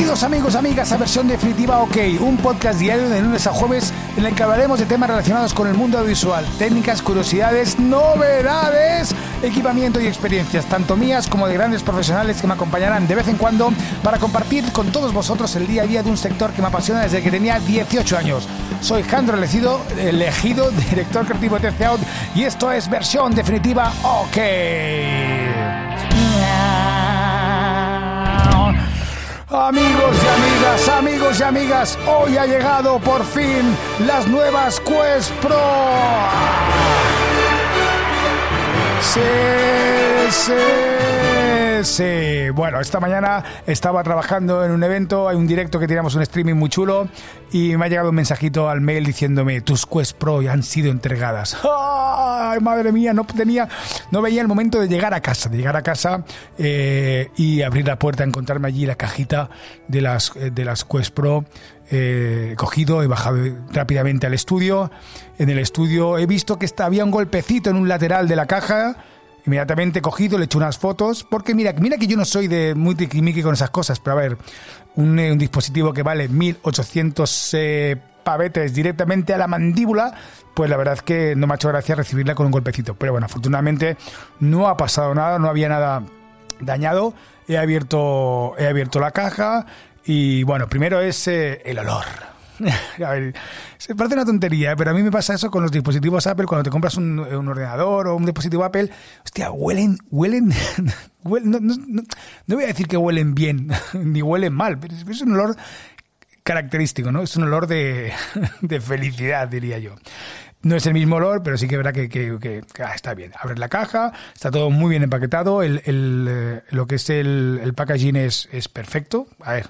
Bienvenidos amigos, amigas a versión definitiva OK, un podcast diario de lunes a jueves en el que hablaremos de temas relacionados con el mundo audiovisual, técnicas, curiosidades, novedades, equipamiento y experiencias, tanto mías como de grandes profesionales que me acompañarán de vez en cuando para compartir con todos vosotros el día a día de un sector que me apasiona desde que tenía 18 años. Soy Jandro Elegido, elegido director creativo de TC Out y esto es versión definitiva OK. Amigos y amigas, amigos y amigas, hoy ha llegado por fin las nuevas Quest Pro. Sí, sí, sí. Bueno, esta mañana estaba trabajando en un evento, hay un directo que teníamos un streaming muy chulo y me ha llegado un mensajito al mail diciéndome tus Quest Pro ya han sido entregadas. ¡Ay, madre mía! No tenía, no veía el momento de llegar a casa, de llegar a casa eh, y abrir la puerta, encontrarme allí la cajita de las, de las Quest Pro he cogido, he bajado rápidamente al estudio. En el estudio he visto que está, había un golpecito en un lateral de la caja. Inmediatamente cogido, le he unas fotos, porque mira, mira que yo no soy de muy tiquimiqui con esas cosas, pero a ver, un, un dispositivo que vale 1800 eh, pavetes directamente a la mandíbula, pues la verdad es que no me ha hecho gracia recibirla con un golpecito. Pero bueno, afortunadamente no ha pasado nada, no había nada dañado. He abierto, he abierto la caja, y bueno, primero es eh, el olor. A ver, se parece una tontería, pero a mí me pasa eso con los dispositivos Apple. Cuando te compras un, ordenador o un dispositivo Apple, hostia, huelen, huelen, no, voy a decir que huelen bien, ni huelen mal, pero es un olor característico, ¿no? Es un olor de, de felicidad, diría yo. No es el mismo olor, pero sí que verá que, que, ah, está bien. Abres la caja, está todo muy bien empaquetado, el, el, eh, lo que es el, el packaging es, es perfecto. A ver,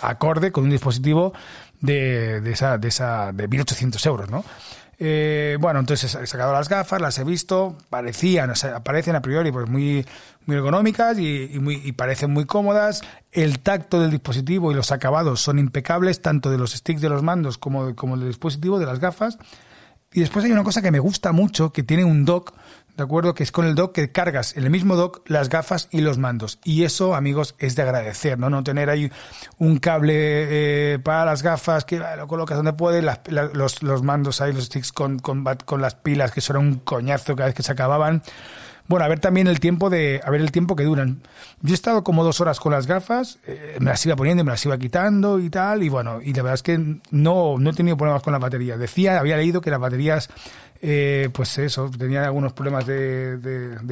acorde con un dispositivo de, de, esa, de, esa, de 1800 euros, ¿no? Eh, bueno, entonces he sacado las gafas, las he visto, parecían, o sea, parecen a priori pues muy, muy ergonómicas y, muy, y parecen muy cómodas. El tacto del dispositivo y los acabados son impecables, tanto de los sticks de los mandos como, como del dispositivo, de las gafas. Y después hay una cosa que me gusta mucho, que tiene un dock ¿de acuerdo? Que es con el dock que cargas en el mismo dock las gafas y los mandos. Y eso, amigos, es de agradecer, ¿no? No tener ahí un cable eh, para las gafas que lo colocas donde puedes, los, los, mandos ahí, los sticks con, con, con las pilas, que era un coñazo cada vez que se acababan. Bueno, a ver también el tiempo de, a ver el tiempo que duran. Yo he estado como dos horas con las gafas, eh, me las iba poniendo, me las iba quitando y tal, y bueno, y la verdad es que no, no he tenido problemas con la batería. Decía, había leído que las baterías eh, pues eso, tenía algunos problemas de,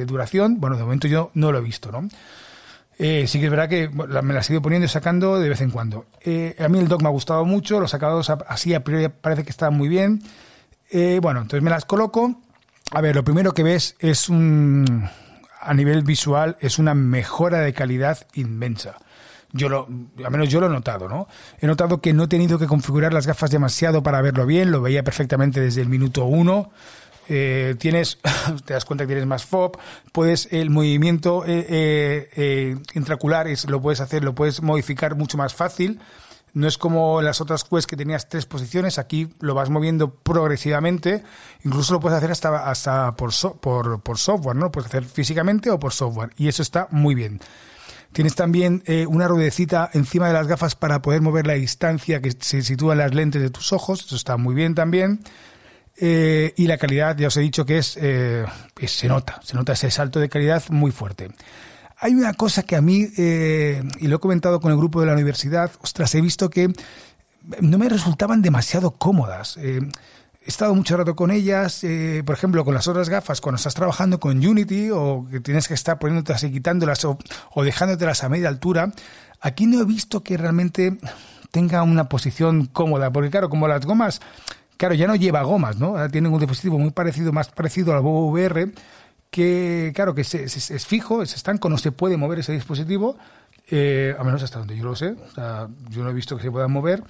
duración. Bueno, de momento yo no lo he visto, ¿no? Eh, sí que es verdad que me las he ido poniendo y sacando de vez en cuando. Eh, a mí el dock me ha gustado mucho, los sacados así a priori parece que están muy bien. bueno, entonces me las coloco. A ver, lo primero que ves es un, a nivel visual, es una mejora de calidad inmensa. Yo lo, al menos yo lo he notado, ¿no? He notado que no he tenido que configurar las gafas demasiado para verlo bien, lo veía perfectamente desde el minuto uno. Eh, tienes, te das cuenta que tienes más FOB, puedes, el movimiento eh, eh, intracular lo puedes hacer, lo puedes modificar mucho más fácil. No es como las otras Quest que tenías tres posiciones, aquí lo vas moviendo progresivamente, incluso lo puedes hacer hasta, hasta por, por, por software, ¿no? Lo puedes hacer físicamente o por software, y eso está muy bien. Tienes también eh, una ruedecita encima de las gafas para poder mover la distancia que se sitúa en las lentes de tus ojos. Eso está muy bien también. Eh, y la calidad, ya os he dicho que es, eh, se nota, se nota ese salto de calidad muy fuerte. Hay una cosa que a mí, y lo he comentado con el grupo de la universidad, ostras, he visto que no me resultaban demasiado cómodas he estado mucho rato con ellas, eh, por ejemplo, con las otras gafas, cuando estás trabajando con Unity o que tienes que estar poniéndotelas y quitándolas o, o dejándotelas a media altura, aquí no he visto que realmente tenga una posición cómoda, porque claro, como las gomas, claro, ya no lleva gomas, ¿no? Tienen un dispositivo muy parecido, más parecido al VR, que claro, que es, es, fijo, es estanco, no se puede mover ese dispositivo, eh, a menos hasta donde yo lo sé, o sea, yo no he visto que se pueda mover,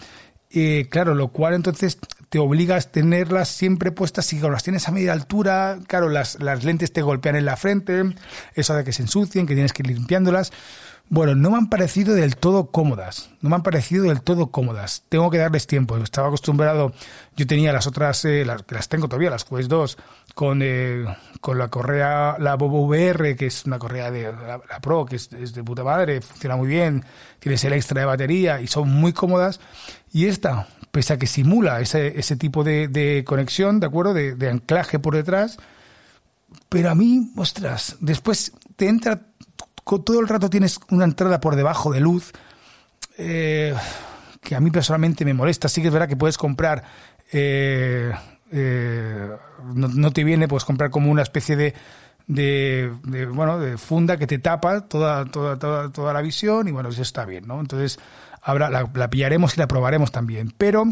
eh, claro, lo cual entonces te obligas a tenerlas siempre puestas y cuando las tienes a media altura, claro, las, las lentes te golpean en la frente, eso de que se ensucien, que tienes que ir limpiándolas. Bueno, no me han parecido del todo cómodas. No me han parecido del todo cómodas. Tengo que darles tiempo. Estaba acostumbrado, yo tenía las otras, eh, las, tengo todavía, las Quest 2, con, eh, con la correa, la Bobo VR, que es una correa de la, Pro, que es, de puta madre, funciona muy bien, tienes el extra de batería y son muy cómodas. Y esta, pese a que simula ese, ese tipo de, de conexión, ¿de acuerdo? De, de anclaje por detrás, pero a mí, ostras, después te entra todo el rato tienes una entrada por debajo de luz eh, que a mí personalmente me molesta. Sí que es verdad que puedes comprar, eh, eh, no, te viene, puedes comprar como una especie de, de, bueno, de funda que te tapa toda, toda, toda, toda la visión y bueno, eso está bien, ¿no? Entonces, habrá, la, la pillaremos y la probaremos también. Pero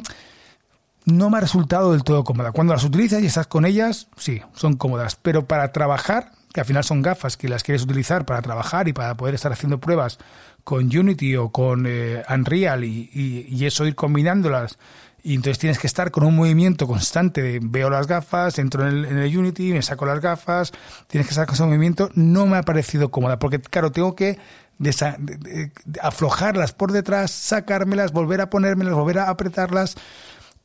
no me ha resultado del todo cómoda. Cuando las utilizas y estás con ellas, sí, son cómodas. Pero para trabajar que al final son gafas que las quieres utilizar para trabajar y para poder estar haciendo pruebas con Unity o con eh, Unreal y, eso ir combinándolas. Y entonces tienes que estar con un movimiento constante veo las gafas, entro en el, Unity, me saco las gafas, tienes que estar con ese movimiento. No me ha parecido cómoda, porque claro, tengo que aflojarlas por detrás, sacármelas, volver a ponérmelas, volver a apretarlas.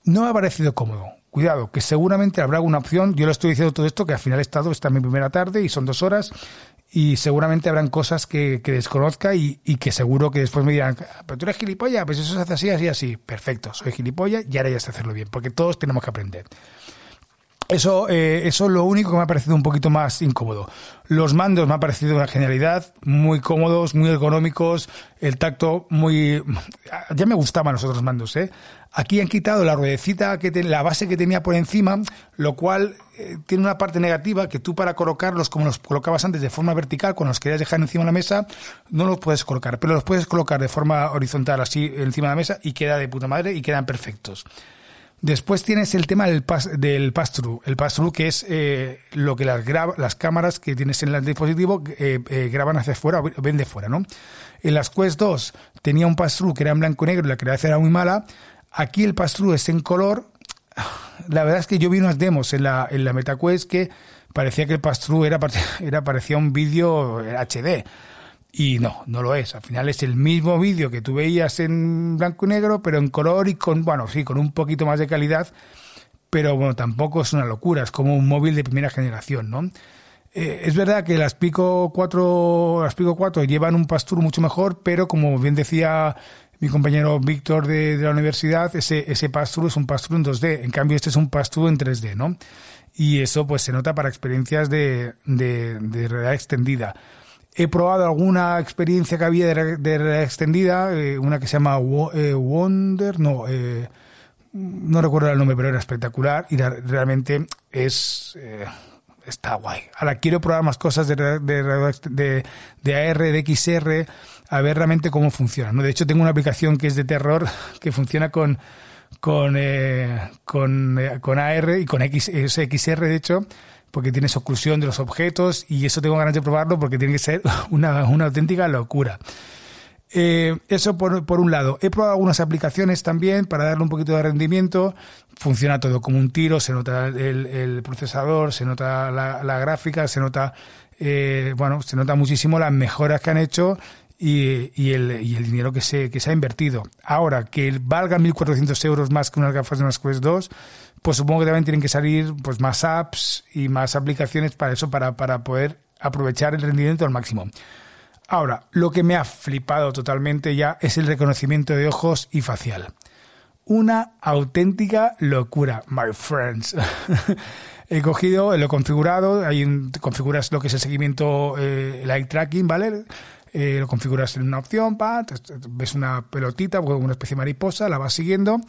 No me ha parecido cómodo. Cuidado, que seguramente habrá alguna opción. Yo lo estoy diciendo todo esto, que al final he estado, esta mi primera tarde y son dos horas. Y seguramente habrán cosas que, desconozca y, que seguro que después me dirán, pero tú eres gilipollas, pues eso se hace así, así, así. Perfecto, soy gilipollas y ahora ya sé hacerlo bien, porque todos tenemos que aprender. Eso, eh, eso es lo único que me ha parecido un poquito más incómodo. Los mandos me ha parecido una genialidad, muy cómodos, muy ergonómicos, el tacto muy... Ya me gustaban los otros mandos, ¿eh? Aquí han quitado la ruedecita, que la base que tenía por encima, lo cual eh, tiene una parte negativa que tú para colocarlos como los colocabas antes de forma vertical, cuando los querías dejar encima de la mesa, no los puedes colocar, pero los puedes colocar de forma horizontal así encima de la mesa y queda de puta madre y quedan perfectos. Después tienes el tema del pass, del pass-through. El pass-through que es eh, lo que las, las cámaras que tienes en el dispositivo eh, graban hacia afuera o ven de fuera, ¿no? En las Quest 2 tenía un pass-through que era en blanco y negro y la calidad era muy mala. Aquí el pass es en color. La verdad es que yo vi unas demos en la, en la MetaQuest que parecía que el pass era, era, parecía un vídeo HD. Y no, no lo es. Al final es el mismo vídeo que tú veías en blanco y negro, pero en color y con, bueno, sí, con un poquito más de calidad. Pero bueno, tampoco es una locura. Es como un móvil de primera generación, ¿no? Eh, es verdad que las Pico 4, las Pico 4 llevan un pass mucho mejor, pero como bien decía mi compañero Víctor de, la universidad, ese, ese pass-through es un pass-through en 2D. En cambio, este es un pass-through en 3D, ¿no? Y eso pues se nota para experiencias de, de, realidad extendida. He probado alguna experiencia que había de, realidad extendida, eh, una que se llama eh, Wonder, no, eh, no recuerdo el nombre, pero era espectacular y realmente es está guay. Ahora quiero probar más cosas de, de, de, de AR, de XR, a ver realmente cómo funciona. ¿no? De hecho, tengo una aplicación que es de terror que funciona con con, eh, con, eh, con, AR y con X, XR, de hecho, porque tienes oclusión de los objetos y eso tengo ganas de probarlo porque tiene que ser una, una auténtica locura. Eh, eso por, por, un lado. He probado algunas aplicaciones también para darle un poquito de rendimiento. Funciona todo como un tiro, se nota el, procesador, se nota la, la gráfica, se nota, bueno, se nota muchísimo las mejoras que han hecho y, el, y, el, dinero que se, que se ha invertido. Ahora, que valga 1.400 euros más que unas gafas de unas Quest 2, pues supongo que también tienen que salir pues más apps y más aplicaciones para eso, para, para poder aprovechar el rendimiento al máximo. Ahora, lo que me ha flipado totalmente ya es el reconocimiento de ojos y facial. Una auténtica locura, my friends. He cogido, lo he configurado, ahí configuras lo que es el seguimiento, eh, el eye tracking, ¿vale? Eh, lo configuras en una opción, pa, ves una pelotita, una especie de mariposa, la vas siguiendo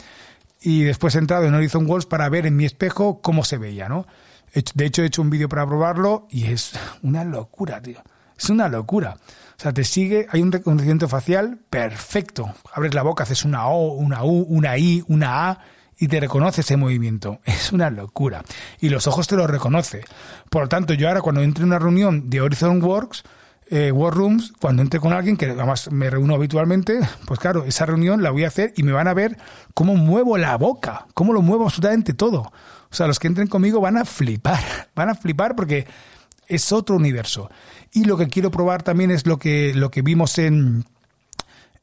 y después he entrado en Horizon Worlds para ver en mi espejo cómo se veía, ¿no? De hecho, he hecho un vídeo para probarlo y es una locura, tío. Es una locura. O sea, te sigue, hay un reconocimiento facial perfecto. Abres la boca, haces una O, una U, una I, una A y te reconoce ese movimiento. Es una locura. Y los ojos te lo reconoce. Por lo tanto, yo ahora cuando entre en una reunión de Horizon Works, eh, War Rooms, cuando entre con alguien, que además me reúno habitualmente, pues claro, esa reunión la voy a hacer y me van a ver cómo muevo la boca, cómo lo muevo absolutamente todo. O sea, los que entren conmigo van a flipar, van a flipar porque es otro universo. Y lo que quiero probar también es lo que, lo que vimos en,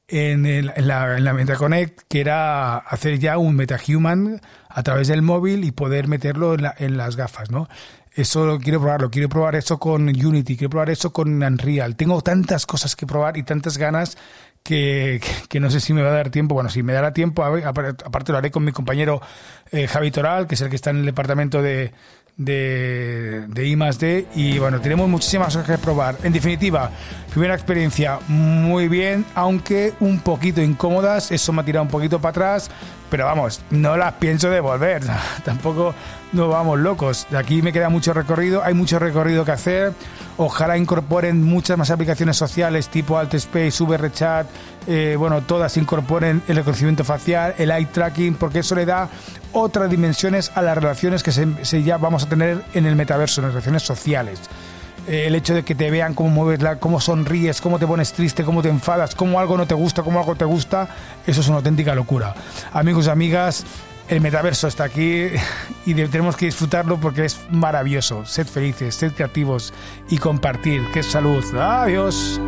en, en, la, en la MetaConnect, que era hacer ya un MetaHuman a través del móvil y poder meterlo en, en las gafas, ¿no? Eso lo quiero probarlo, quiero probar eso con Unity, quiero probar eso con Unreal. Tengo tantas cosas que probar y tantas ganas que, que, no sé si me va a dar tiempo. Bueno, si me dará tiempo, aparte lo haré con mi compañero eh, Javi Toral, que es el que está en el departamento de, de, de I D y bueno, tenemos muchísimas cosas que probar. En definitiva, primera experiencia muy bien, aunque un poquito incómodas, eso me ha tirado un poquito para atrás, pero vamos, no las pienso devolver, tampoco no vamos locos. De aquí me queda mucho recorrido, hay mucho recorrido que hacer. Ojalá incorporen muchas más aplicaciones sociales tipo AltSpace, VRChat, eh, bueno, todas incorporen el reconocimiento facial, el eye tracking, porque eso le da otras dimensiones a las relaciones que se, ya vamos a tener en el metaverso, en las relaciones sociales. Eh, el hecho de que te vean cómo mueves, la, cómo sonríes, cómo te pones triste, cómo te enfadas, cómo algo no te gusta, cómo algo te gusta, eso es una auténtica locura. Amigos y amigas, el metaverso está aquí y tenemos que disfrutarlo porque es maravilloso. Sed felices, sed creativos y compartir. Es salud. Adiós.